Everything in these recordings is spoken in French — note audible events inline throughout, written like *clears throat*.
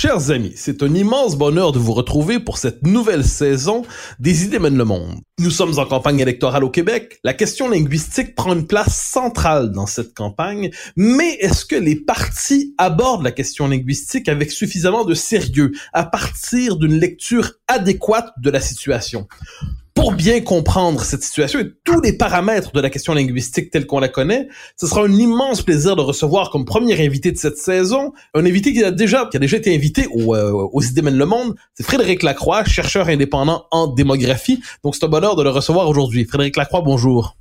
Chers amis, c'est un immense bonheur de vous retrouver pour cette nouvelle saison des Idées mènent le monde. Nous sommes en campagne électorale au Québec. La question linguistique prend une place centrale dans cette campagne, mais est-ce que les partis abordent la question linguistique avec suffisamment de sérieux à partir d'une lecture adéquate de la situation? Pour bien comprendre cette situation et tous les paramètres de la question linguistique telle qu'on la connaît, ce sera un immense plaisir de recevoir comme premier invité de cette saison un invité qui a déjà qui a déjà été invité au, aux idées le monde, c'est Frédéric Lacroix, chercheur indépendant en démographie. Donc c'est un bonheur de le recevoir aujourd'hui. Frédéric Lacroix, bonjour.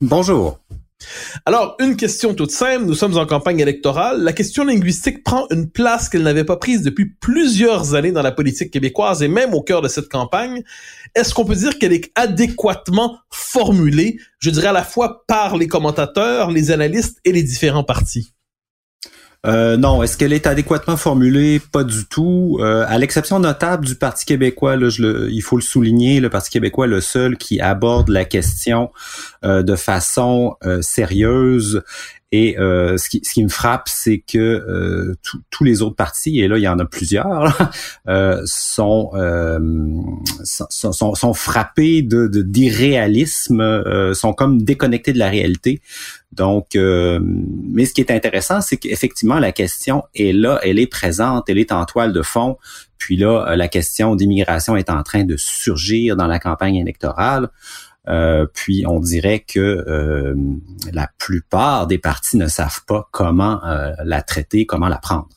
Bonjour. Alors, une question toute simple, nous sommes en campagne électorale, la question linguistique prend une place qu'elle n'avait pas prise depuis plusieurs années dans la politique québécoise et même au cœur de cette campagne. Est-ce qu'on peut dire qu'elle est adéquatement formulée, je dirais à la fois par les commentateurs, les analystes et les différents partis? Euh, non, est-ce qu'elle est adéquatement formulée? Pas du tout. Euh, à l'exception notable du Parti québécois, là, le, il faut le souligner, le Parti québécois est le seul qui aborde la question euh, de façon sérieuse et euh, ce, qui, ce qui me frappe, c'est que euh, tous les autres partis, et là il y en a plusieurs, *laughs* euh, sont, euh, sont, sont, sont, frappés de d'irréalisme, euh, sont comme déconnectés de la réalité. Donc, mais ce qui est intéressant, c'est qu'effectivement la question est là, elle est présente, elle est en toile de fond. Puis là, la question d'immigration est en train de surgir dans la campagne électorale. Euh, puis on dirait que euh, la plupart des partis ne savent pas comment euh, la traiter, comment la prendre.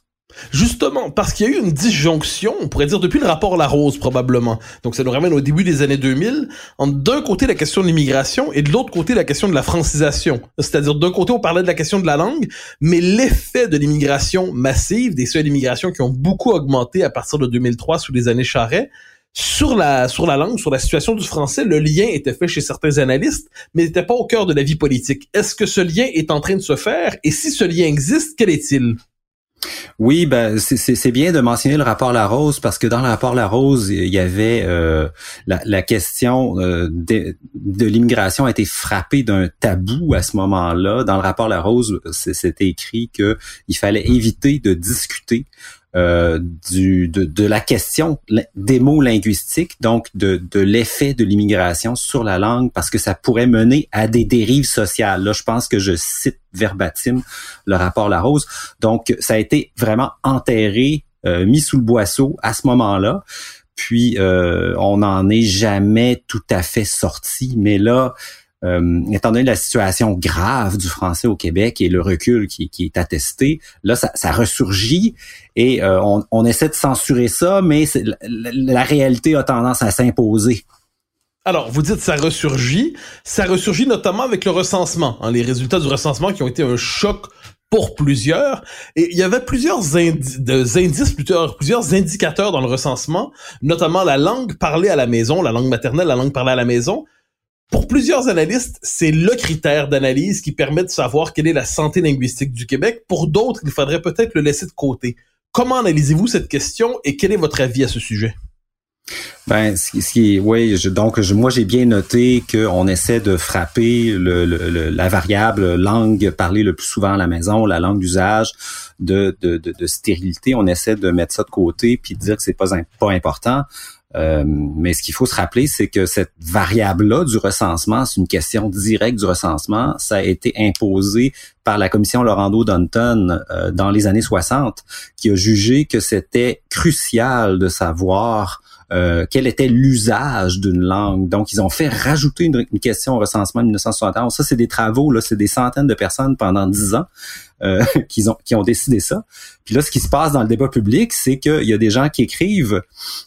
Justement, parce qu'il y a eu une disjonction, on pourrait dire depuis le rapport Larose probablement. Donc ça nous ramène au début des années 2000, entre d'un côté la question de l'immigration et de l'autre côté la question de la francisation. C'est-à-dire d'un côté on parlait de la question de la langue, mais l'effet de l'immigration massive, des seuils d'immigration qui ont beaucoup augmenté à partir de 2003 sous les années Charret, sur la sur la langue, sur la situation du français, le lien était fait chez certains analystes, mais n'était pas au cœur de la vie politique. Est-ce que ce lien est en train de se faire? Et si ce lien existe, quel est-il? Oui, ben c'est bien de mentionner le rapport Larose parce que dans le rapport Larose, il y avait euh, la, question euh, de, de l'immigration a été frappée d'un tabou à ce moment-là. Dans le rapport Larose, c'était écrit que il fallait éviter de discuter euh, du, de, de, la question des mots linguistiques, donc de, l'effet de l'immigration sur la langue, parce que ça pourrait mener à des dérives sociales. Là, je pense que je cite verbatim le rapport Larose. Donc, ça a été vraiment enterré, euh, mis sous le boisseau à ce moment-là. Puis, euh, on n'en est jamais tout à fait sorti. Mais là, euh, étant donné la situation grave du français au Québec et le recul qui, est attesté, là, ça, ça ressurgit et euh, on, essaie de censurer ça, mais la, réalité a tendance à s'imposer. Alors, vous dites ça ressurgit. Ça ressurgit notamment avec le recensement. Hein, les résultats du recensement qui ont été un choc pour plusieurs. Et il y avait plusieurs indices, plusieurs, plusieurs indicateurs dans le recensement, notamment la langue parlée à la maison, la langue maternelle, la langue parlée à la maison, pour plusieurs analystes, c'est le critère d'analyse qui permet de savoir quelle est la santé linguistique du Québec. Pour d'autres, il faudrait peut-être le laisser de côté. Comment analysez-vous cette question et quel est votre avis à ce sujet? Ben, ce qui, oui, donc moi j'ai bien noté qu'on essaie de frapper la variable langue parlée le plus souvent à la maison, la langue d'usage de, stérilité. On essaie de mettre ça de côté puis de dire que c'est pas pas important. Euh, mais ce qu'il faut se rappeler, c'est que cette variable-là du recensement, c'est une question directe du recensement. Ça a été imposé par la commission Laurando Dunton euh, dans les années 60, qui a jugé que c'était crucial de savoir euh, quel était l'usage d'une langue. Donc, ils ont fait rajouter une, question au recensement de 1971. Ça, c'est des travaux, là, c'est des centaines de personnes pendant dix ans euh, *laughs* qui, ont, qui ont décidé ça. Puis là, ce qui se passe dans le débat public, c'est qu'il y a des gens qui écrivent,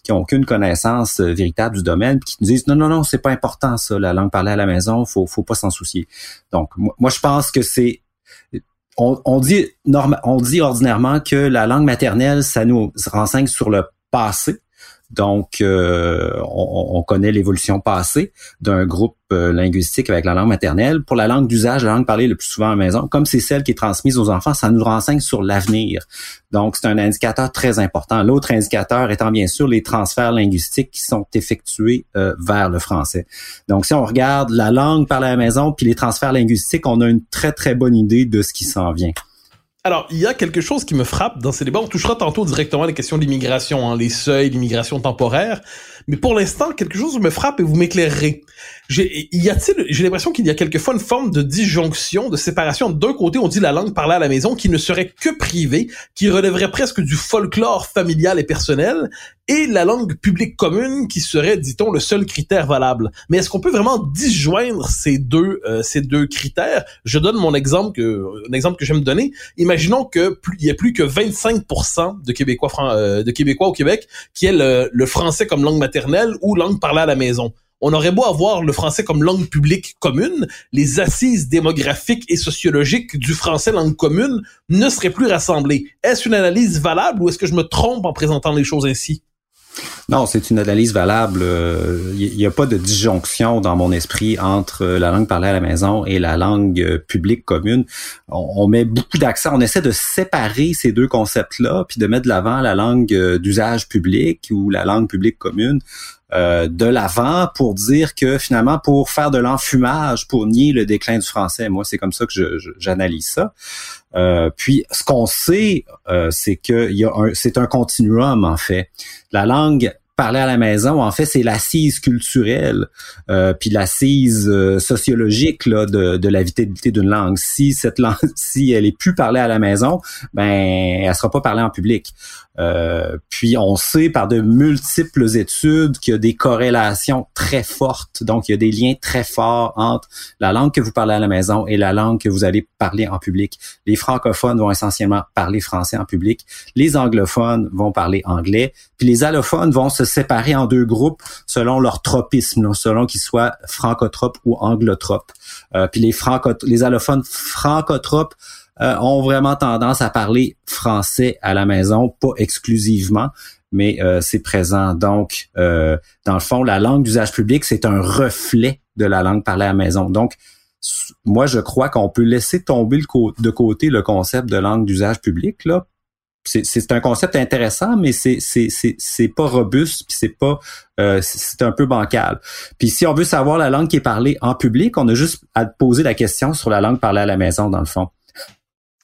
qui n'ont aucune connaissance euh, véritable du domaine, qui nous disent non, non, non, c'est pas important ça, la langue parlée à la maison, faut, faut pas s'en soucier. Donc, moi, je pense que c'est on, dit on dit ordinairement que la langue maternelle, ça nous renseigne sur le passé. Donc, euh, on, connaît l'évolution passée d'un groupe euh, linguistique avec la langue maternelle. Pour la langue d'usage, la langue parlée le plus souvent à la maison, comme c'est celle qui est transmise aux enfants, ça nous renseigne sur l'avenir. Donc, c'est un indicateur très important. L'autre indicateur étant bien sûr les transferts linguistiques qui sont effectués euh, vers le français. Donc, si on regarde la langue parlée à la maison puis les transferts linguistiques, on a une très, très bonne idée de ce qui s'en vient. Alors, il y a quelque chose qui me frappe dans ces débats. On touchera tantôt directement les questions d'immigration, hein, les seuils, l'immigration temporaire. Mais pour l'instant, quelque chose me frappe et vous m'éclairerez. J'ai, l'impression qu'il y a quelquefois une forme de disjonction, de séparation. D'un côté, on dit la langue parlée à la maison qui ne serait que privée, qui relèverait presque du folklore familial et personnel, et la langue publique commune qui serait, dit-on, le seul critère valable. Mais est-ce qu'on peut vraiment disjoindre ces deux euh, ces deux critères? Je donne mon exemple que un exemple que j'aime donner. Imaginons que plus, il y a plus que 25% de Québécois euh, de Québécois au Québec qui aient le, le français comme langue maternelle ou langue parlée à la maison on aurait beau avoir le français comme langue publique commune, les assises démographiques et sociologiques du français langue commune ne seraient plus rassemblées. Est-ce une analyse valable ou est-ce que je me trompe en présentant les choses ainsi? Non, c'est une analyse valable. Il euh, n'y a pas de disjonction dans mon esprit entre la langue parlée à la maison et la langue euh, publique commune. On, met beaucoup d'accent, on essaie de séparer ces deux concepts-là, puis de mettre de l'avant la langue euh, d'usage public ou la langue publique commune. de l'avant pour dire que finalement pour faire de l'enfumage pour nier le déclin du français moi c'est comme ça que j'analyse ça puis ce qu'on sait c'est que c'est un continuum en fait. La langue parler à la maison, en fait, c'est l'assise culturelle, euh, puis l'assise euh, sociologique là, de, de la vitalité d'une langue. Si cette langue, *laughs* si elle est plus parlée à la maison, ben, elle sera pas parlée en public. Euh, puis on sait par de multiples études qu'il y a des corrélations très fortes, donc il y a des liens très forts entre la langue que vous parlez à la maison et la langue que vous allez parler en public. Les francophones vont essentiellement parler français en public, les anglophones vont parler anglais, puis les allophones vont se séparer en deux groupes selon leur tropisme, selon qu'ils soient francotropes ou anglotropes. Euh, puis les franco les allophones francotropes euh, ont vraiment tendance à parler français à la maison, pas exclusivement, mais euh, c'est présent. Donc, dans le fond, la langue d'usage public, c'est un reflet de la langue parlée à la maison. Donc, moi, je crois qu'on peut laisser tomber de côté le concept de langue d'usage public, là. C'est un concept intéressant, mais c'est c'est pas robuste, puis c'est pas c'est un peu bancal. Puis si on veut savoir la langue qui est parlée en public, on a juste à poser la question sur la langue parlée à la maison, dans le fond.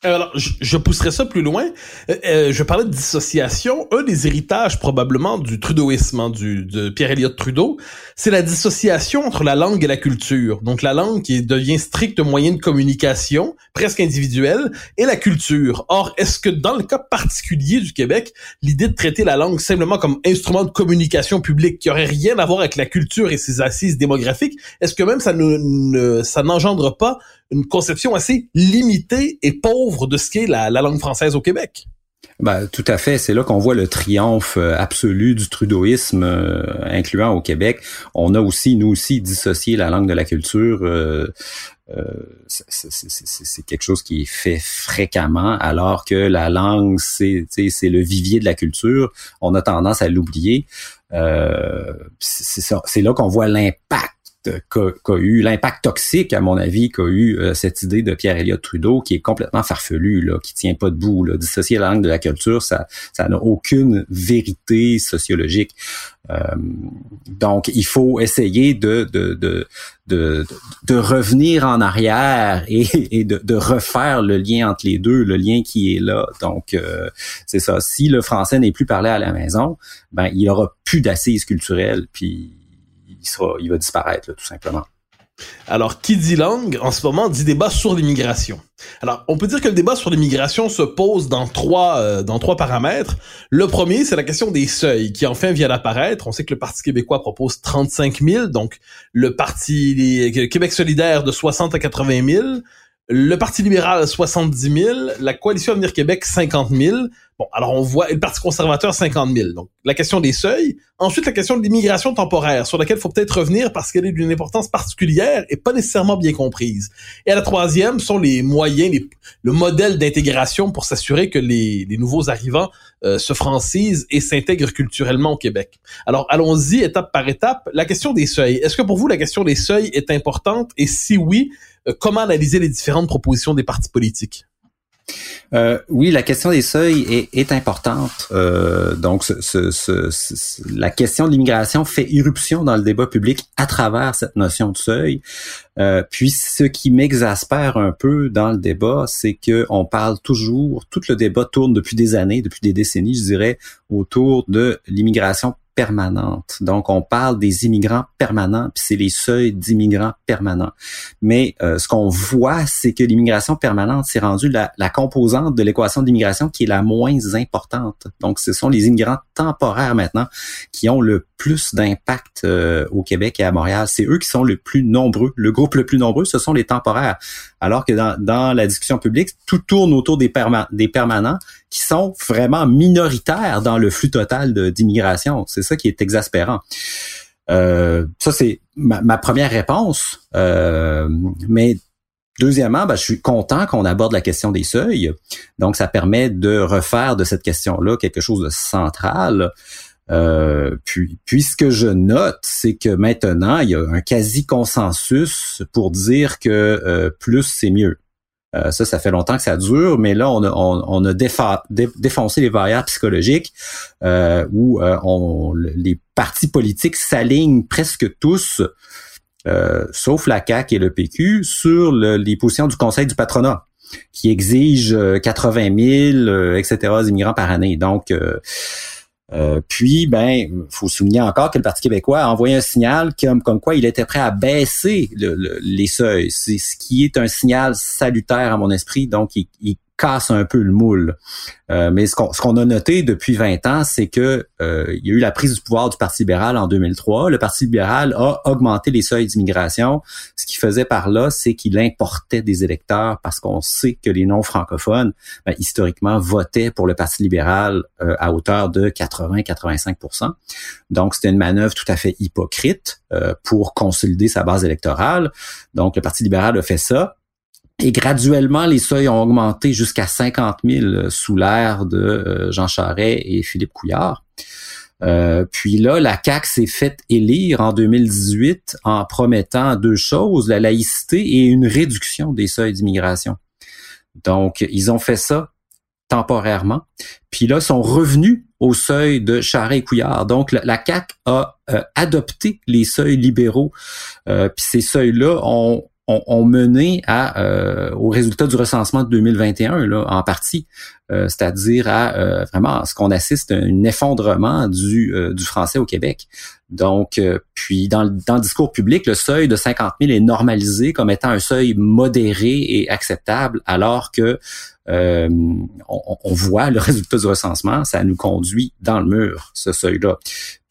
Euh, alors, je, pousserai ça plus loin. Euh, euh, je parlais de dissociation. Un des héritages probablement du trudeauisme, hein, du, de Pierre Elliott Trudeau, c'est la dissociation entre la langue et la culture. Donc la langue qui devient strict moyen de communication, presque individuel, et la culture. Or, est-ce que dans le cas particulier du Québec, l'idée de traiter la langue simplement comme instrument de communication publique qui aurait rien à voir avec la culture et ses assises démographiques, est-ce que même ça ne ça n'engendre pas une conception assez limitée et pauvre de ce qu'est la, langue française au Québec. Ben, tout à fait. C'est là qu'on voit le triomphe euh, absolu du trudeauisme, euh, incluant au Québec. On a aussi, nous aussi, dissocié la langue de la culture. Euh, c'est quelque chose qui est fait fréquemment, alors que la langue, c'est le vivier de la culture. On a tendance à l'oublier. c'est là qu'on voit l'impact qu'a eu, l'impact toxique, à mon avis, qu'a eu euh, cette idée de Pierre Elliott Trudeau, qui est complètement farfelu, là, qui tient pas debout. Là. Dissocier la langue de la culture, ça n'a aucune vérité sociologique. Euh, donc, il faut essayer de, de, de, de, revenir en arrière et, et de, refaire le lien entre les deux, le lien qui est là. Donc, euh, c'est ça. Si le français n'est plus parlé à la maison, ben il aura plus d'assises culturelles. Puis il, va disparaître, tout simplement. Alors, qui dit langue, en ce moment, dit débat sur l'immigration. Alors, on peut dire que le débat sur l'immigration se pose dans trois, euh, dans paramètres. Le premier, c'est la question des seuils, qui enfin vient d'apparaître. On sait que le Parti québécois propose 35 000, donc le Parti Québec solidaire de 60 à 80 000, le Parti libéral 70 000, la Coalition Avenir Québec 50 000. Bon, alors on voit le Parti conservateur 50 000. Donc la question des seuils. Ensuite, la question de l'immigration temporaire, sur laquelle il faut peut-être revenir parce qu'elle est d'une importance particulière et pas nécessairement bien comprise. Et à la troisième sont les moyens, le modèle d'intégration pour s'assurer que les, les, nouveaux arrivants euh, se francisent et s'intègrent culturellement au Québec. Alors allons-y étape par étape. La question des seuils. Est-ce que pour vous la question des seuils est importante? Et si oui, comment analyser les différentes propositions des partis politiques? Euh, oui, la question des seuils est, est importante. Euh, donc, ce, ce, la question de l'immigration fait irruption dans le débat public à travers cette notion de seuil. Euh, puis, ce qui m'exaspère un peu dans le débat, c'est que on parle toujours, tout le débat tourne depuis des années, depuis des décennies, je dirais, autour de l'immigration permanente. Donc, on parle des immigrants permanents, puis c'est les seuils d'immigrants permanents. Mais euh, ce qu'on voit, c'est que l'immigration permanente s'est rendue la, la, composante de l'équation d'immigration qui est la moins importante. Donc, ce sont les immigrants temporaires maintenant qui ont le plus d'impact euh, au Québec et à Montréal. C'est eux qui sont le plus nombreux. Le groupe le plus nombreux, ce sont les temporaires. Alors que dans, dans la discussion publique, tout tourne autour des, des permanents qui sont vraiment minoritaires dans le flux total d'immigration. C'est ça qui est exaspérant. Euh, ça, c'est ma, première réponse. Euh, mais deuxièmement, ben, je suis content qu'on aborde la question des seuils. Donc, ça permet de refaire de cette question-là quelque chose de central. Euh, puis, puis, ce que je note, c'est que maintenant, il y a un quasi-consensus pour dire que euh, plus, c'est mieux. Euh, ça, ça fait longtemps que ça dure, mais là, on a, on, a défoncé les variables psychologiques euh, où euh, on, les partis politiques s'alignent presque tous, sauf la CAQ et le PQ, sur les positions du Conseil du patronat qui exige 80 000, etc., immigrants par année. Donc, euh, puis, ben, faut souligner encore que le Parti québécois a envoyé un signal comme, quoi il était prêt à baisser les seuils. C'est ce qui est un signal salutaire à mon esprit. Donc, il casse un peu le moule. Euh, mais ce qu'on a noté depuis 20 ans, c'est que euh, il y a eu la prise du pouvoir du Parti libéral en 2003. Le Parti libéral a augmenté les seuils d'immigration. Ce qu'il faisait par là, c'est qu'il importait des électeurs parce qu'on sait que les non-francophones, ben, historiquement, votaient pour le Parti libéral euh, à hauteur de 80-85% Donc, c'était une manœuvre tout à fait hypocrite pour consolider sa base électorale. Donc, le Parti libéral a fait ça. Et graduellement, les seuils ont augmenté jusqu'à 50 000 sous l'ère de euh, Jean Charest et Philippe Couillard. Euh, puis là, la CAQ s'est faite élire en 2018 en promettant deux choses, la laïcité et une réduction des seuils d'immigration. Donc, ils ont fait ça temporairement. Puis là, sont revenus au seuil de Charest et Couillard. Donc, la, la CAQ a euh, adopté les seuils libéraux. puis ces seuils-là ont ont, mené à, euh, au résultat du recensement de 2021 là, en partie, euh, c'est-à-dire à, euh, vraiment ce qu'on assiste à un effondrement du, français au Québec. Donc, puis dans, dans le discours public, le seuil de 50 000 est normalisé comme étant un seuil modéré et acceptable, alors que on, voit le résultat du recensement, ça nous conduit dans le mur, ce seuil-là.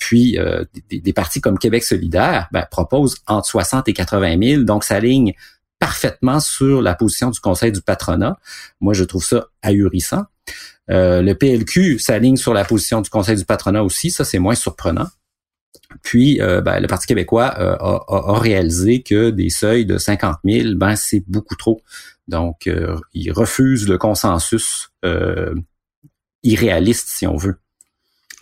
Puis, euh, des, partis comme Québec solidaire ben, proposent entre 60 et 80 000, donc ça ligne parfaitement sur la position du Conseil du patronat. Moi, je trouve ça ahurissant. Euh, le PLQ s'aligne sur la position du Conseil du patronat aussi, ça c'est moins surprenant. Puis, ben, le Parti québécois a, a, réalisé que des seuils de 50 000, ben, c'est beaucoup trop. Donc, euh, il refuse le consensus euh, irréaliste, si on veut.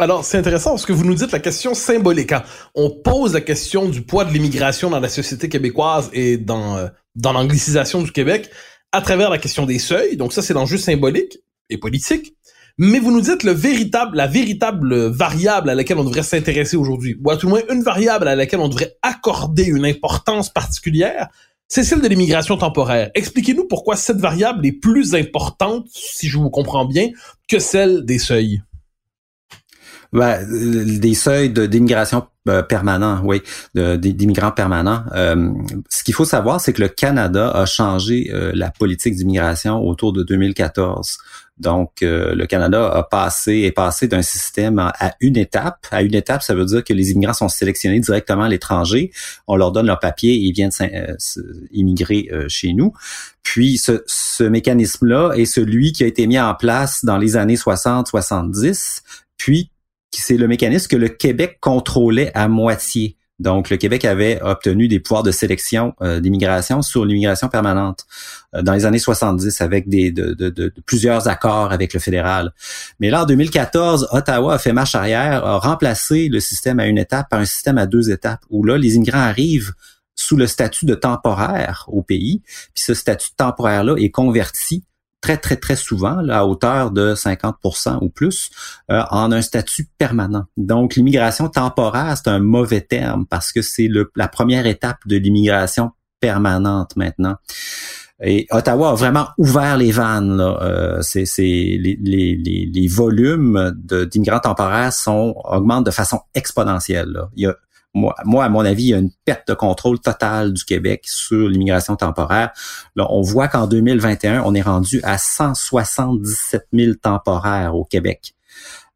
Alors, c'est intéressant parce que vous nous dites la question symbolique. Hein. On pose la question du poids de l'immigration dans la société québécoise et dans, euh, dans l'anglicisation du Québec à travers la question des seuils. Donc ça, c'est l'enjeu symbolique et politique. Mais vous nous dites le véritable, la véritable variable à laquelle on devrait s'intéresser aujourd'hui, ou à tout le moins une variable à laquelle on devrait accorder une importance particulière, c'est celle de l'immigration temporaire. Expliquez-nous pourquoi cette variable est plus importante, si je vous comprends bien, que celle des seuils. Ben, des seuils d'immigration euh, permanent, oui, d'immigrants permanents. Euh, ce qu'il faut savoir, c'est que le Canada a changé euh, la politique d'immigration autour de 2014. Donc, euh, le Canada a passé est passé d'un système à, une étape. À une étape, ça veut dire que les immigrants sont sélectionnés directement à l'étranger. On leur donne leur papier et ils viennent euh, immigrer euh, chez nous. Puis, ce, ce mécanisme-là est celui qui a été mis en place dans les années 60-70, puis c'est le mécanisme que le Québec contrôlait à moitié. Donc, le Québec avait obtenu des pouvoirs de sélection euh, d'immigration sur l'immigration permanente euh, dans les années 70 avec plusieurs accords avec le fédéral. Mais là, en 2014, Ottawa a fait marche arrière, a remplacé le système à une étape par un système à deux étapes, où là, les immigrants arrivent sous le statut de temporaire au pays, puis ce statut temporaire-là est converti très, très, très souvent, là, à hauteur de 50% ou plus, euh, en un statut permanent. Donc, l'immigration temporaire, c'est un mauvais terme parce que c'est la première étape de l'immigration permanente maintenant. Et Ottawa a vraiment ouvert les vannes. Là. Euh, les, les, les, volumes d'immigrants temporaires sont augmentent de façon exponentielle. Là. Il y a moi, à mon avis, il y a une perte de contrôle totale du Québec sur l'immigration temporaire. Là, on voit qu'en 2021, on est rendu à 177 000 temporaires au Québec.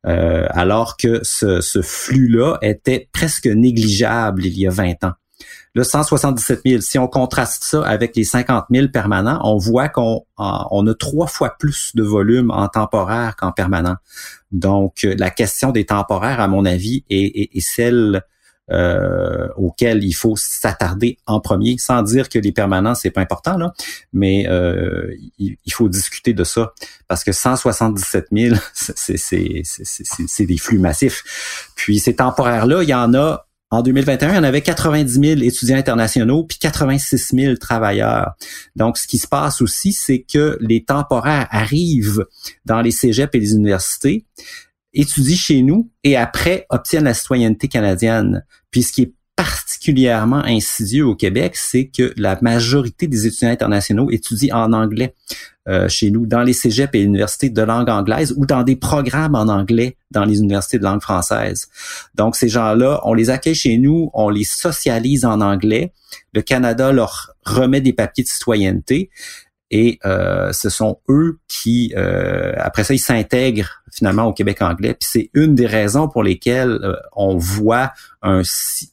Euh, alors que ce, flux-là était presque négligeable il y a 20 ans. Le 177 000, si on contraste ça avec les 50 000 permanents, on voit qu'on on a trois fois plus de volume en temporaire qu'en permanent. Donc, la question des temporaires, à mon avis, est celle euh, auquel il faut s'attarder en premier, sans dire que les permanents c'est pas important là, mais euh, il, faut discuter de ça parce que 177 000 *laughs* c'est des flux massifs. Puis ces temporaires là, il y en a en 2021, il y en avait 90 000 étudiants internationaux puis 86 000 travailleurs. Donc, ce qui se passe aussi, c'est que les temporaires arrivent dans les cégeps et les universités, étudient chez nous et après obtiennent la citoyenneté canadienne. Puis ce qui est particulièrement insidieux au Québec, c'est que la majorité des étudiants internationaux étudient en anglais euh, chez nous, dans les cégeps et universités de langue anglaise ou dans des programmes en anglais dans les universités de langue française. Donc ces gens-là, on les accueille chez nous, on les socialise en anglais. Le Canada leur remet des papiers de citoyenneté et euh, ce sont eux qui, euh, après ça, ils s'intègrent finalement au Québec anglais. Puis c'est une des raisons pour lesquelles euh, on voit un,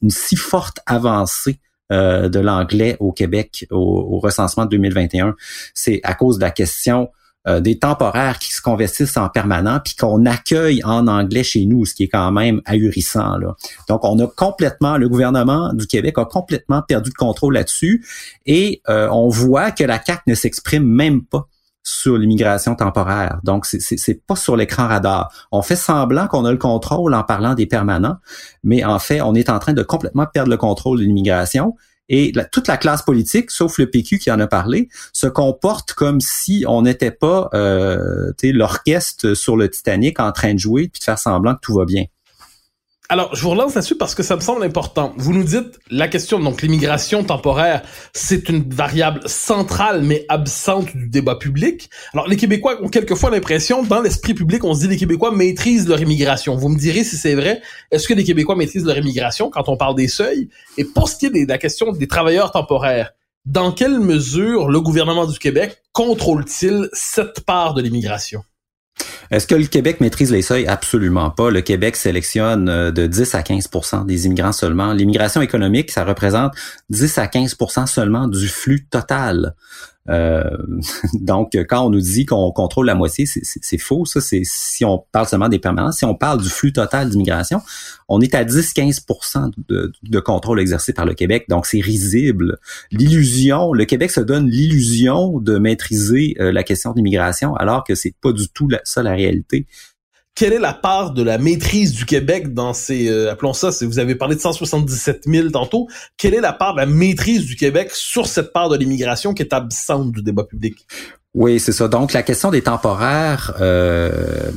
une si forte avancée de l'anglais au Québec au, recensement de 2021. C'est à cause de la question euh, des temporaires qui se convertissent en permanent, puis qu'on accueille en anglais chez nous, ce qui est quand même ahurissant. Là. Donc, on a complètement, le gouvernement du Québec a complètement perdu le contrôle là-dessus, et euh, on voit que la CAC ne s'exprime même pas sur l'immigration temporaire. Donc, c'est pas sur l'écran radar. On fait semblant qu'on a le contrôle en parlant des permanents, mais en fait, on est en train de complètement perdre le contrôle de l'immigration. Et toute la classe politique, sauf le PQ qui en a parlé, se comporte comme si on n'était pas euh, l'orchestre sur le Titanic en train de jouer puis de faire semblant que tout va bien. Alors, je vous relance là-dessus parce que ça me semble important. Vous nous dites la question, donc l'immigration temporaire, c'est une variable centrale mais absente du débat public. Alors, les Québécois ont quelquefois l'impression, dans l'esprit public, on se dit les Québécois maîtrisent leur immigration. Vous me direz si c'est vrai. Est-ce que les Québécois maîtrisent leur immigration quand on parle des seuils? Et pour ce qui est de la question des travailleurs temporaires, dans quelle mesure le gouvernement du Québec contrôle-t-il cette part de l'immigration? Est-ce que le Québec maîtrise les seuils? Absolument pas. Le Québec sélectionne euh, de 10 à 15% des immigrants seulement. L'immigration économique, ça représente 10 à 15% seulement du flux total. Euh, *laughs* donc, quand on nous dit qu'on contrôle la moitié, c'est faux. Ça, si on parle seulement des permanents. Si on parle du flux total d'immigration, on est à 10-15 de, de, contrôle exercé par le Québec. Donc, c'est risible. L'illusion, le Québec se donne l'illusion de maîtriser euh, la question d'immigration, alors que c'est pas du tout ça la réalité quelle est la part de la maîtrise du Québec dans ces, euh, appelons ça, vous avez parlé de 177 000 tantôt, quelle est la part de la maîtrise du Québec sur cette part de l'immigration qui est absente du débat public? Oui, c'est ça. Donc, la question des temporaires, euh,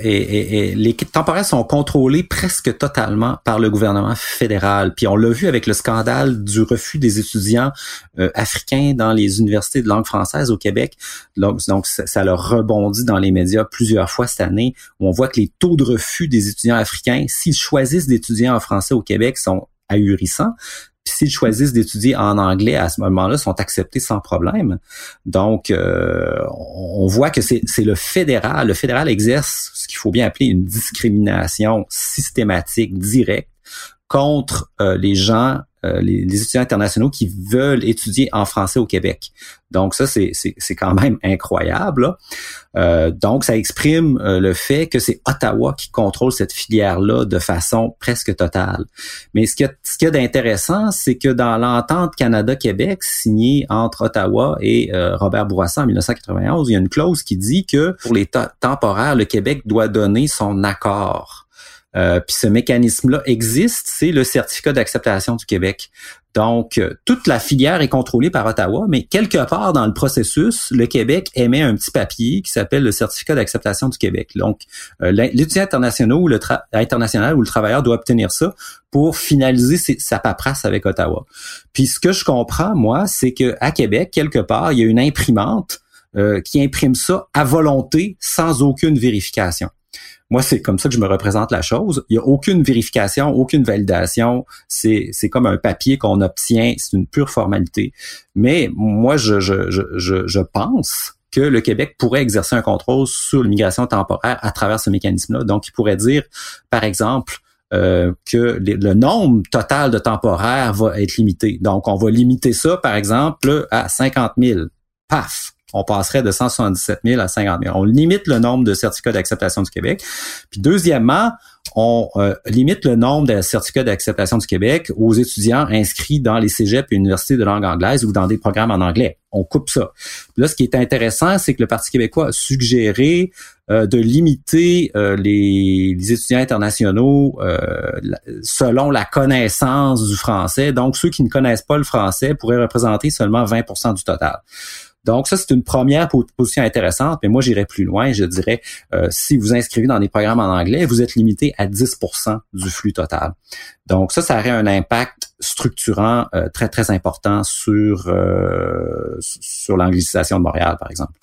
et, les temporaires sont contrôlés presque totalement par le gouvernement fédéral. Puis on l'a vu avec le scandale du refus des étudiants euh, africains dans les universités de langue française au Québec. Donc, donc ça, leur rebondit dans les médias plusieurs fois cette année, où on voit que les taux de refus des étudiants africains, s'ils choisissent d'étudier en français au Québec, sont s'ils choisissent d'étudier en anglais à ce moment-là, sont acceptés sans problème. Donc, euh, on voit que c'est le fédéral. Le fédéral exerce ce qu'il faut bien appeler une discrimination systématique, directe, contre euh, les gens euh, les, étudiants internationaux qui veulent étudier en français au Québec. Donc ça, c'est, c'est, quand même *laughs* incroyable. Euh, donc ça exprime euh, le fait que c'est Ottawa qui contrôle cette filière-là de façon presque totale. Mais ce qu'il y a, ce d'intéressant, c'est que dans l'entente Canada-Québec signée entre Ottawa et Robert Bourassa en 1991, il y a une clause qui dit que pour les temporaires, le Québec doit donner son accord euh, puis ce mécanisme-là existe, c'est le certificat d'acceptation du Québec. Donc, euh, toute la filière est contrôlée par Ottawa, mais quelque part dans le processus, le Québec émet un petit papier qui s'appelle le certificat d'acceptation du Québec. Donc, euh, l'étudiant international ou le international ou le travailleur doit obtenir ça pour finaliser sa paperasse avec Ottawa. Puis ce que je comprends, moi, c'est que à Québec, quelque part, il y a une imprimante qui imprime ça à volonté sans aucune vérification. Moi, c'est comme ça que je me représente la chose. Il n'y a aucune vérification, aucune validation. C'est, c'est comme un papier qu'on obtient. C'est une pure formalité. Mais moi, je, je, je, je pense que le Québec pourrait exercer un contrôle sur l'immigration temporaire à travers ce mécanisme-là. Donc, il pourrait dire, par exemple, euh, que le nombre total de temporaires va être limité. Donc, on va limiter ça, par exemple, à 50 000. Paf! On passerait de 177 000 à 50 000. On limite le nombre de certificats d'acceptation du Québec. Puis deuxièmement, on euh, limite le nombre de certificats d'acceptation du Québec aux étudiants inscrits dans les cégeps et universités de langue anglaise ou dans des programmes en anglais. On coupe ça. là, ce qui est intéressant, c'est que le Parti québécois a suggéré euh, de limiter euh, les, étudiants internationaux selon la connaissance du français. Donc, ceux qui ne connaissent pas le français pourraient représenter seulement 20% du total. Donc ça, c'est une première position intéressante, mais moi, j'irais plus loin. Je dirais, euh, si vous inscrivez dans des programmes en anglais, vous êtes limité à 10% du flux total. Donc ça, ça aurait un impact structurant euh, très, très important sur, euh, sur l'anglicisation de Montréal, par exemple.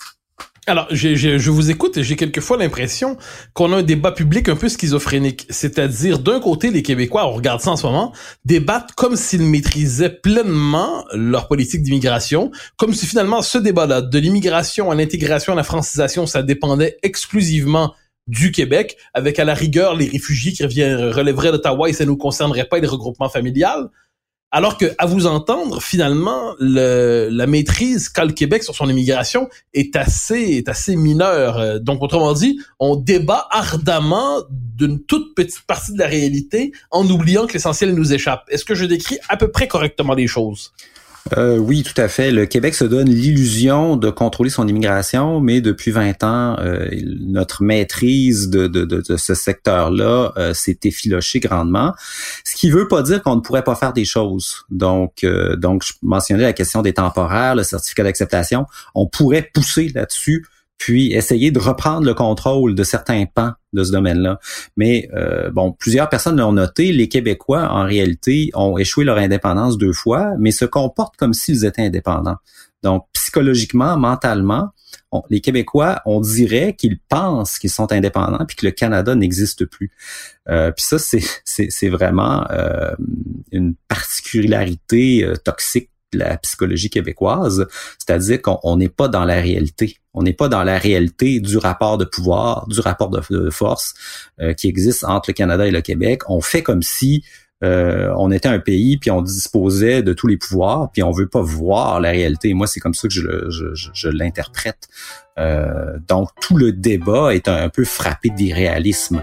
Alors, je vous écoute et j'ai quelquefois l'impression qu'on a un débat public un peu schizophrénique. C'est-à-dire, d'un côté, les Québécois, on regarde ça en ce moment, débattent comme s'ils maîtrisaient pleinement leur politique d'immigration, comme si finalement ce débat-là, de l'immigration à l'intégration, à la francisation, ça dépendait exclusivement du Québec, avec à la rigueur les réfugiés qui relèveraient d'Ottawa et ça ne nous concernerait pas les regroupements familiales. Alors que, à vous entendre, finalement, le, la maîtrise qu'a le Québec sur son immigration est assez, est assez mineure. Euh, donc, autrement dit, on débat ardemment d'une toute petite partie de la réalité en oubliant que l'essentiel nous échappe. Est-ce que je décris à peu près correctement les choses? Euh, oui, tout à fait. Le Québec se donne l'illusion de contrôler son immigration, mais depuis 20 ans, euh, notre maîtrise de, ce secteur-là euh, s'est effilochée grandement. Ce qui veut pas dire qu'on ne pourrait pas faire des choses. Donc, donc je mentionnais la question des temporaires, le certificat d'acceptation. On pourrait pousser là-dessus puis essayer de reprendre le contrôle de certains pans de ce domaine-là. Mais euh, bon, plusieurs personnes l'ont noté, les Québécois, en réalité, ont échoué leur indépendance deux fois, mais se comportent comme s'ils étaient indépendants. Donc, psychologiquement, mentalement, les Québécois, on dirait qu'ils pensent qu'ils sont indépendants puis que le Canada n'existe plus. Euh, puis ça, c'est vraiment euh, une particularité euh, toxique la psychologie québécoise, c'est-à-dire qu'on n'est pas dans la réalité. On n'est pas dans la réalité du rapport de pouvoir, du rapport de, force euh, qui existe entre le Canada et le Québec. On fait comme si euh, on était un pays, puis on disposait de tous les pouvoirs, puis on veut pas voir la réalité. Moi, c'est comme ça que je, je, l'interprète. Euh, donc, tout le débat est un peu frappé d'irréalisme.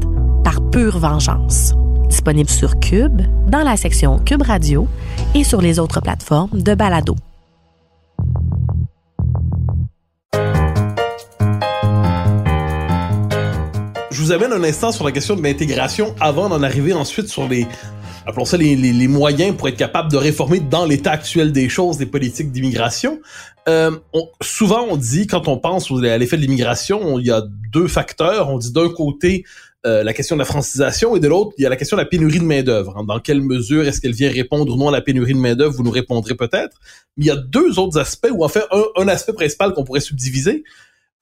par pure vengeance disponible sur Cube, dans la section Cube Radio et sur les autres plateformes de balado. Je vous amène un instant sur la question de l'intégration avant d'en arriver ensuite sur les appelons ça les, moyens pour être capable de réformer dans l'état actuel des choses des politiques d'immigration. Euh, souvent, on dit, quand on pense à l'effet de l'immigration, il y a deux facteurs. On dit d'un côté euh, la question de la francisation et de l'autre, il y a la question de la pénurie de main-d'œuvre. Dans quelle mesure est-ce qu'elle vient répondre ou non à la pénurie de main-d'œuvre Vous nous répondrez peut-être. Mais il y a deux autres aspects, ou en fait un, un aspect principal qu'on pourrait subdiviser.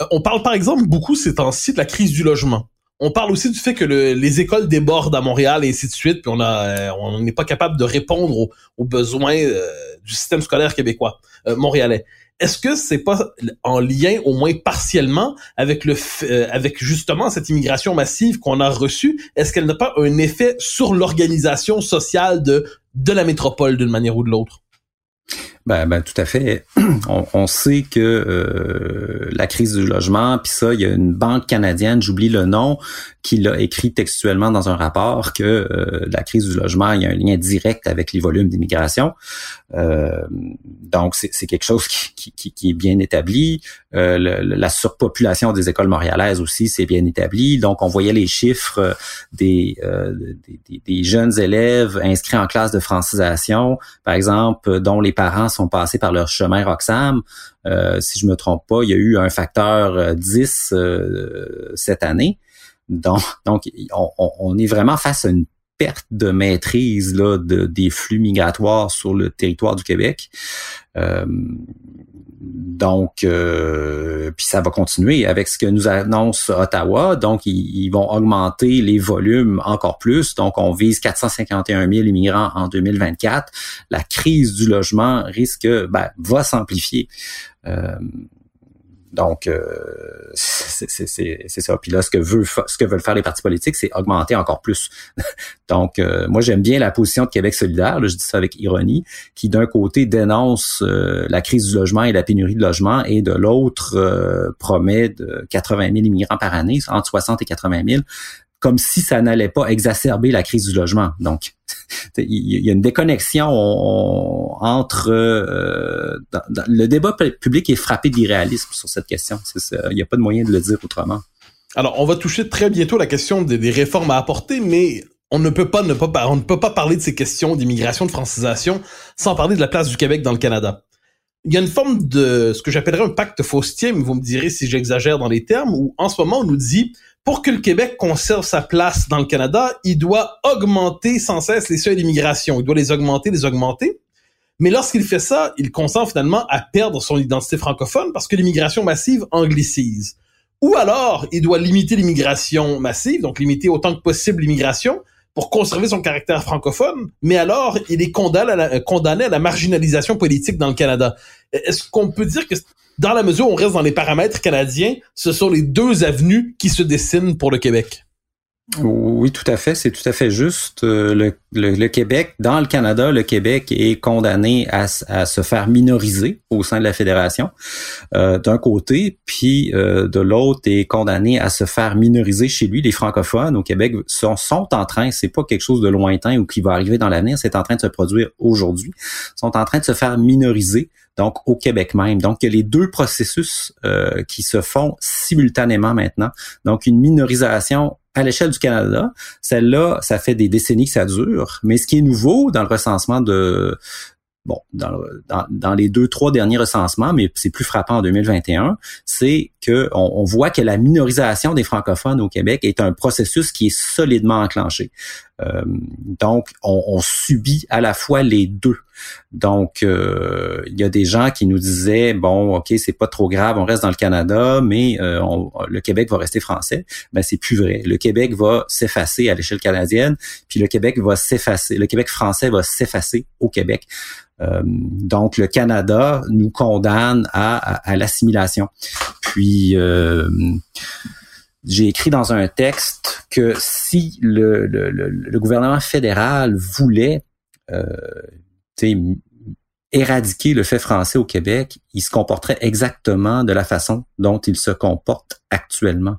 Euh, on parle par exemple beaucoup ces temps-ci de la crise du logement. On parle aussi du fait que le, les écoles débordent à Montréal et ainsi de suite, puis on a, euh, on n'est pas capable de répondre aux, aux besoins euh, du système scolaire québécois, montréalais. Est-ce que c'est pas en lien, au moins partiellement, avec le, avec justement cette immigration massive qu'on a reçue? Est-ce qu'elle n'a pas un effet sur l'organisation sociale de de la métropole d'une manière ou de l'autre? Ben, ben, tout à fait. *clears throat* On, sait que euh, la crise du logement, puis ça, il y a une banque canadienne, j'oublie le nom, qui l'a écrit textuellement dans un rapport que euh, la crise du logement, il y a un lien direct avec les volumes d'immigration. Euh, donc, c'est quelque chose qui, est bien établi. Euh, le, la surpopulation des écoles montréalaises aussi, c'est bien établi. Donc, on voyait les chiffres des, des, des, jeunes élèves inscrits en classe de francisation, par exemple, dont les parents sont passés par leur chemin Roxham. Euh, si je me trompe pas, il y a eu un facteur 10 cette année. Donc, on, est vraiment face à une perte de maîtrise là, de, des flux migratoires sur le territoire du Québec. Euh, donc, euh, puis ça va continuer avec ce que nous annonce Ottawa. Donc, ils, vont augmenter les volumes encore plus. Donc, on vise 451 000 immigrants en 2024. La crise du logement risque, ben, va s'amplifier. Euh, donc, euh, c'est ça. Puis là, ce que, veut, ce que veulent faire les partis politiques, c'est augmenter encore plus. *laughs* Donc, euh, moi, j'aime bien la position de Québec solidaire, je dis ça avec ironie, qui d'un côté dénonce euh, la crise du logement et la pénurie de logement, et de l'autre promet de 80 000 immigrants par année, entre 60 et 80 000, comme si ça n'allait pas exacerber la crise du logement. Donc, *laughs* il y a une déconnexion entre euh, le débat public est frappé d'irréalisme sur cette question. Il n'y a pas de moyen de le dire autrement. Alors, on va toucher très bientôt la question des, réformes à apporter, mais on ne peut pas ne pas on ne peut pas parler de ces questions d'immigration, de francisation, sans parler de la place du Québec dans le Canada. Il y a une forme de ce que j'appellerais un pacte faustien, mais vous me direz si j'exagère dans les termes, où en ce moment on nous dit pour que le Québec conserve sa place dans le Canada, il doit augmenter sans cesse les seuils d'immigration. Il doit les augmenter, les augmenter. Mais lorsqu'il fait ça, il consent finalement à perdre son identité francophone parce que l'immigration massive anglicise. Ou alors, il doit limiter l'immigration massive, donc limiter autant que possible l'immigration pour conserver son caractère francophone, mais alors il est condamné à la, marginalisation politique dans le Canada. Est-ce qu'on peut dire que dans la mesure où on reste dans les paramètres canadiens, ce sont les deux avenues qui se dessinent pour le Québec. Oui, tout à fait. C'est tout à fait juste. Euh, le, Québec, dans le Canada, le Québec est condamné à, à se faire minoriser au sein de la fédération, euh, d'un côté, puis euh, de l'autre est condamné à se faire minoriser chez lui. Les francophones au Québec sont, sont en train, c'est pas quelque chose de lointain ou qui va arriver dans l'avenir, c'est en train de se produire aujourd'hui, sont en train de se faire minoriser donc au Québec même. Donc, il y a les deux processus euh, qui se font simultanément maintenant. Donc, une minorisation à l'échelle du Canada. Celle-là, ça fait des décennies que ça dure. Mais ce qui est nouveau dans le recensement de, bon, dans, dans, les deux, trois derniers recensements, mais c'est plus frappant en 2021, c'est que on, voit que la minorisation des francophones au Québec est un processus qui est solidement enclenché. Euh, donc, on, on, subit à la fois les deux. Donc, euh, il y a des gens qui nous disaient bon, ok, c'est pas trop grave, on reste dans le Canada, mais euh, le Québec va rester français. Ben, c'est plus vrai. Le Québec va s'effacer à l'échelle canadienne, puis le Québec va s'effacer. Le Québec français va s'effacer au Québec. Euh, donc, le Canada nous condamne à, l'assimilation. Puis, j'ai écrit dans un texte que si le, gouvernement fédéral voulait éradiquer le fait français au Québec, il se comporterait exactement de la façon dont il se comporte actuellement.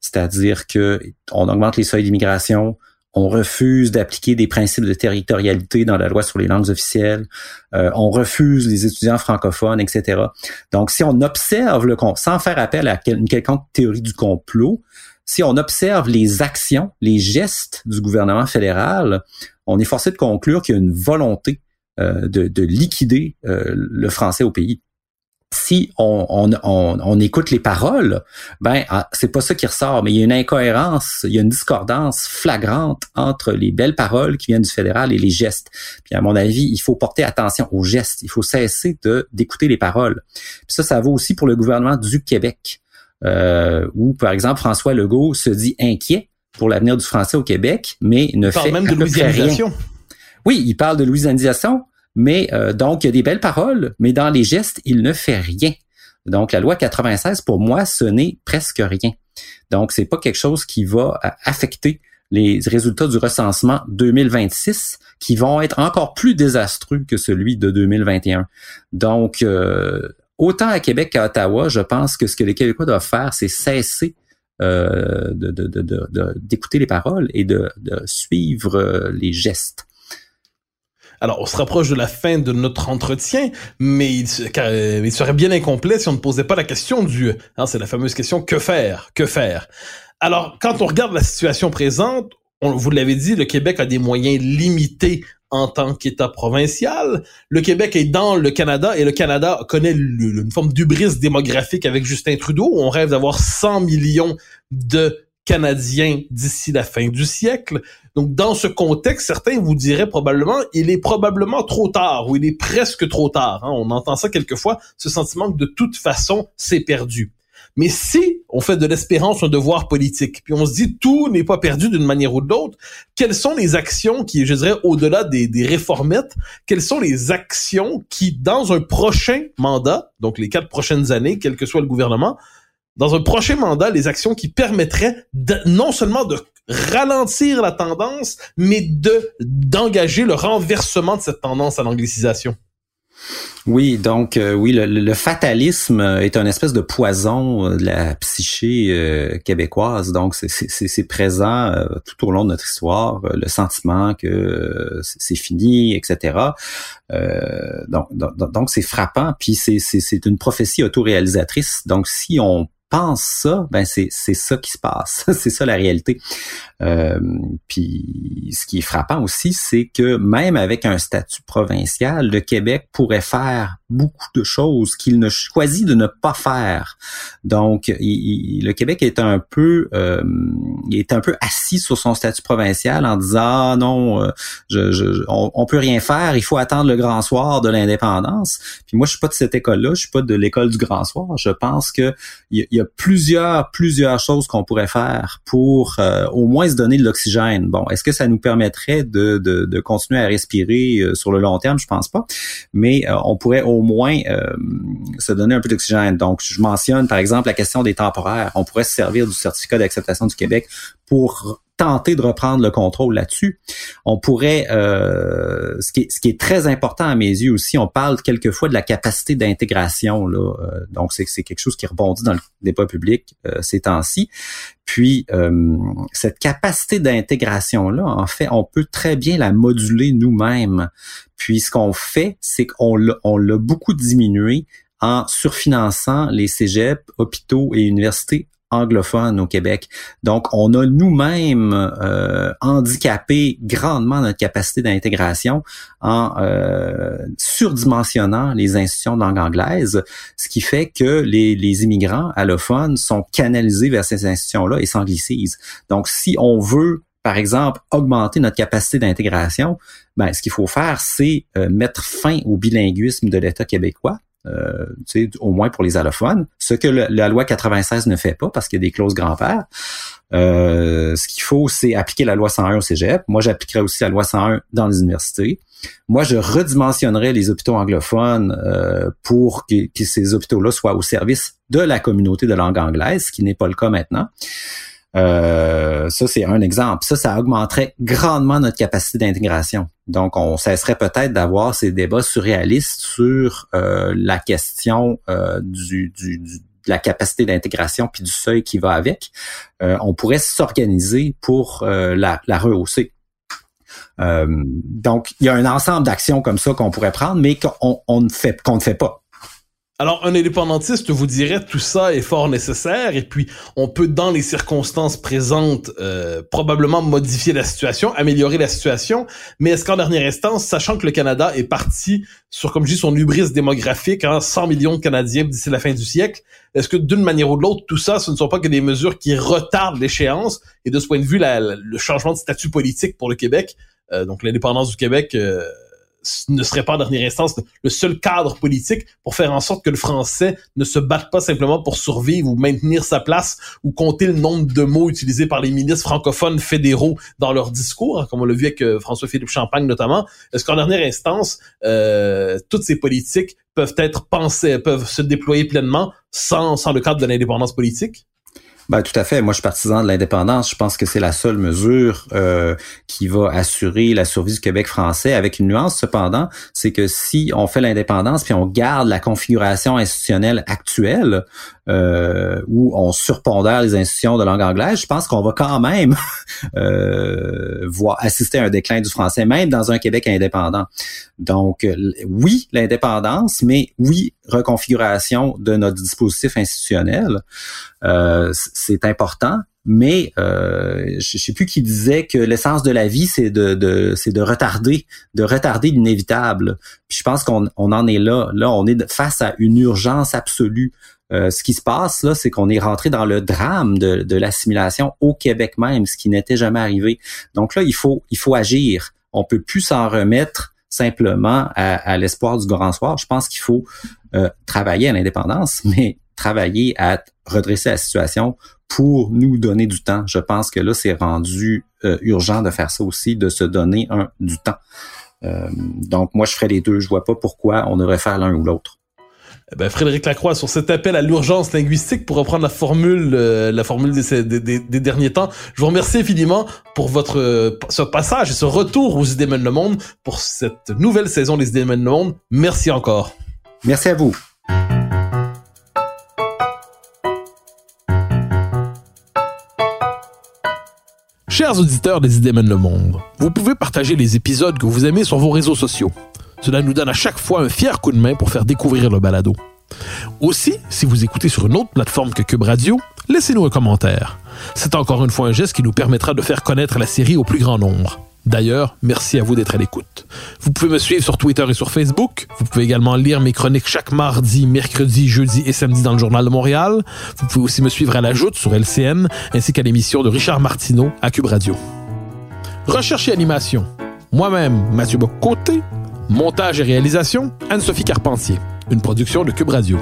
C'est-à-dire que on augmente les seuils d'immigration, on refuse d'appliquer des principes de territorialité dans la loi sur les langues officielles, euh, on refuse les étudiants francophones, etc. Donc, si on observe le sans faire appel à une quelconque théorie du complot, si on observe les actions, les gestes du gouvernement fédéral, on est forcé de conclure qu'il y a une volonté euh, de, liquider euh, le français au pays si on, on, écoute les paroles, ben ah, c'est pas ça qui ressort, mais il y a une incohérence, il y a une discordance flagrante entre les belles paroles qui viennent du fédéral et les gestes. Puis à mon avis, il faut porter attention aux gestes, il faut cesser de d'écouter les paroles. Puis ça, ça vaut aussi pour le gouvernement du Québec, euh, où par exemple François Legault se dit inquiet pour l'avenir du français au Québec, mais ne fait même de *laughs* louisianisation. Oui, il parle de louisianisation, mais euh, donc, il y a des belles paroles, mais dans les gestes, il ne fait rien. Donc, la loi 96, pour moi, ce n'est presque rien. Donc, c'est pas quelque chose qui va euh, affecter les résultats du recensement 2026 qui vont être encore plus désastreux que celui de 2021. Donc, euh, autant à Québec qu'à Ottawa, je pense que ce que les Québécois doivent faire, c'est cesser euh, d'écouter les paroles et de, suivre les gestes. Alors, on se rapproche de la fin de notre entretien, mais il, serait bien incomplet si on ne posait pas la question du... Hein, c'est la fameuse question que faire? Que faire? Alors, quand on regarde la situation présente, vous l'avez dit, le Québec a des moyens limités en tant qu'État provincial. Le Québec est dans le Canada et le Canada connaît une forme d'ubris démographique avec Justin Trudeau. on rêve d'avoir 100 millions de Canadiens d'ici la fin du siècle. Donc, dans ce contexte, certains vous diraient probablement, il est probablement trop tard ou il est presque trop tard. Hein. On entend ça quelquefois, ce sentiment que de toute façon, c'est perdu. Mais si on fait de l'espérance un devoir politique, puis on se dit tout n'est pas perdu d'une manière ou de l'autre, quelles sont les actions qui, je dirais, au-delà des, des réformettes, quelles sont les actions qui, dans un prochain mandat, donc les quatre prochaines années, quel que soit le gouvernement, dans un prochain mandat, les actions qui permettraient non seulement de ralentir la tendance, mais de d'engager le renversement de cette tendance à l'anglicisation. Oui, donc euh, oui, le, fatalisme est un espèce de poison euh, de la psyché euh, québécoise. Donc c'est présent tout au long de notre histoire, le sentiment que c'est fini, etc. donc donc c'est frappant. Puis c'est une prophétie autoréalisatrice. Donc si on pense ça, ben c'est ça qui se passe. *laughs* c'est ça la réalité. Euh, puis ce qui est frappant aussi, c'est que même avec un statut provincial, le Québec pourrait faire beaucoup de choses qu'il ne choisit de ne pas faire. Donc, le Québec est un peu, euh, il est un peu assis sur son statut provincial en disant ah, non, euh, je, je, on, peut rien faire, il faut attendre le grand soir de l'indépendance. Puis moi, je suis pas de cette école-là, je suis pas de l'école du grand soir. Je pense que y, a plusieurs, plusieurs choses qu'on pourrait faire pour euh, au moins se donner de l'oxygène. Bon, est-ce que ça nous permettrait de, de, de continuer à respirer euh, sur le long terme? Je pense pas. Mais euh, on pourrait au moins euh, se donner un peu d'oxygène. Donc, je mentionne par exemple la question des temporaires. On pourrait se servir du certificat d'acceptation du Québec pour tenter de reprendre le contrôle là-dessus. On pourrait, euh, ce, qui est, ce qui est très important à mes yeux aussi, on parle quelquefois de la capacité d'intégration. Là, euh, donc c'est, c'est quelque chose qui rebondit dans le débat public euh, ces temps-ci. Puis euh, cette capacité d'intégration là, en fait, on peut très bien la moduler nous-mêmes. Puis ce qu'on fait, c'est qu'on l'a, on l'a beaucoup diminué en surfinançant les cégeps, hôpitaux et universités anglophone au Québec. Donc, on a nous-mêmes euh, handicapé grandement notre capacité d'intégration en euh, surdimensionnant les institutions de langue anglaise, ce qui fait que les, les immigrants allophones sont canalisés vers ces institutions-là et s'anglicisent. Donc, si on veut par exemple, augmenter notre capacité d'intégration, ben, ce qu'il faut faire, c'est euh, mettre fin au bilinguisme de l'État québécois, euh, au moins pour les allophones, ce que la loi 96 ne fait pas parce qu'il y a des clauses grand-père. Euh, ce qu'il faut, c'est appliquer la loi 101 au cégep. Moi, j'appliquerai aussi la loi 101 dans les universités. Moi, je redimensionnerai les hôpitaux anglophones euh, pour que, que ces hôpitaux-là soient au service de la communauté de langue anglaise, ce qui n'est pas le cas maintenant. Euh, ça, c'est un exemple. Ça, ça augmenterait grandement notre capacité d'intégration. Donc, on cesserait peut-être d'avoir ces débats surréalistes sur euh, la question euh, du, du, de la capacité d'intégration puis du seuil qui va avec. on pourrait s'organiser pour la, la rehausser. donc, il y a un ensemble d'actions comme ça qu'on pourrait prendre, mais qu'on on ne fait qu'on ne fait pas. Alors, un indépendantiste vous dirait tout ça est fort nécessaire et puis on peut, dans les circonstances présentes, euh, probablement modifier la situation, améliorer la situation. Mais est-ce qu'en dernière instance, sachant que le Canada est parti sur, comme je dis, son hubris démographique, hein, 100 millions de Canadiens d'ici la fin du siècle, est-ce que d'une manière ou de l'autre, tout ça, ce ne sont pas que des mesures qui retardent l'échéance? Et de ce point de vue, le changement de statut politique pour le Québec, euh, donc l'indépendance du Québec... Euh, ne serait pas en dernière instance le seul cadre politique pour faire en sorte que le français ne se batte pas simplement pour survivre ou maintenir sa place ou compter le nombre de mots utilisés par les ministres francophones fédéraux dans leurs discours, hein, comme on l'a vu avec euh, François-Philippe Champagne notamment. Est-ce qu'en dernière instance, euh, toutes ces politiques peuvent être pensées, peuvent se déployer pleinement sans, sans le cadre de l'indépendance politique? Ben, tout à fait. Moi, je suis partisan de l'indépendance. Je pense que c'est la seule mesure euh, qui va assurer la survie du Québec français. Avec une nuance, cependant, c'est que si on fait l'indépendance puis on garde la configuration institutionnelle actuelle, euh, où on surpondère les institutions de langue anglaise, je pense qu'on va quand même *laughs* euh, voir assister à un déclin du français, même dans un Québec indépendant. Donc, oui, l'indépendance, mais oui, reconfiguration de notre dispositif institutionnel. Euh, c'est important, mais euh, je sais plus qui disait que l'essence de la vie, c'est de, retarder, de retarder l'inévitable. Je pense qu'on on en est là. Là, on est face à une urgence absolue. Euh, ce qui se passe là, c'est qu'on est rentré dans le drame de, l'assimilation au Québec même, ce qui n'était jamais arrivé. Donc là, il faut agir. On peut plus s'en remettre simplement à, l'espoir du grand soir. Je pense qu'il faut euh, travailler à l'indépendance, *laughs* mais travailler à redresser la situation pour nous donner du temps. Je pense que là, c'est rendu euh, urgent de faire ça aussi, de se donner du temps. Euh, donc, moi, je ferais les deux. Je vois pas pourquoi on devrait faire l'un ou l'autre. Eh ben, Frédéric Lacroix, sur cet appel à l'urgence linguistique, pour reprendre la formule, euh, la formule des, des, des, derniers temps, je vous remercie infiniment pour votre ce passage et ce retour aux idées mènent le monde pour cette nouvelle saison des idées mènent le monde. Merci encore. Merci à vous. Chers auditeurs des idées mènent le monde, vous pouvez partager les épisodes que vous aimez sur vos réseaux sociaux. Cela nous donne à chaque fois un fier coup de main pour faire découvrir le balado. Aussi, si vous écoutez sur une autre plateforme que Cube Radio, laissez-nous un commentaire. C'est encore une fois un geste qui nous permettra de faire connaître la série au plus grand nombre. D'ailleurs, merci à vous d'être à l'écoute. Vous pouvez me suivre sur Twitter et sur Facebook. Vous pouvez également lire mes chroniques chaque mardi, mercredi, jeudi et samedi dans le Journal de Montréal. Vous pouvez aussi me suivre à la Joute sur LCN, ainsi qu'à l'émission de Richard Martineau à Cube Radio. Recherche et animation. Moi-même, Mathieu Bocoté. Montage et réalisation, Anne-Sophie Carpentier. Une production de Cube Radio.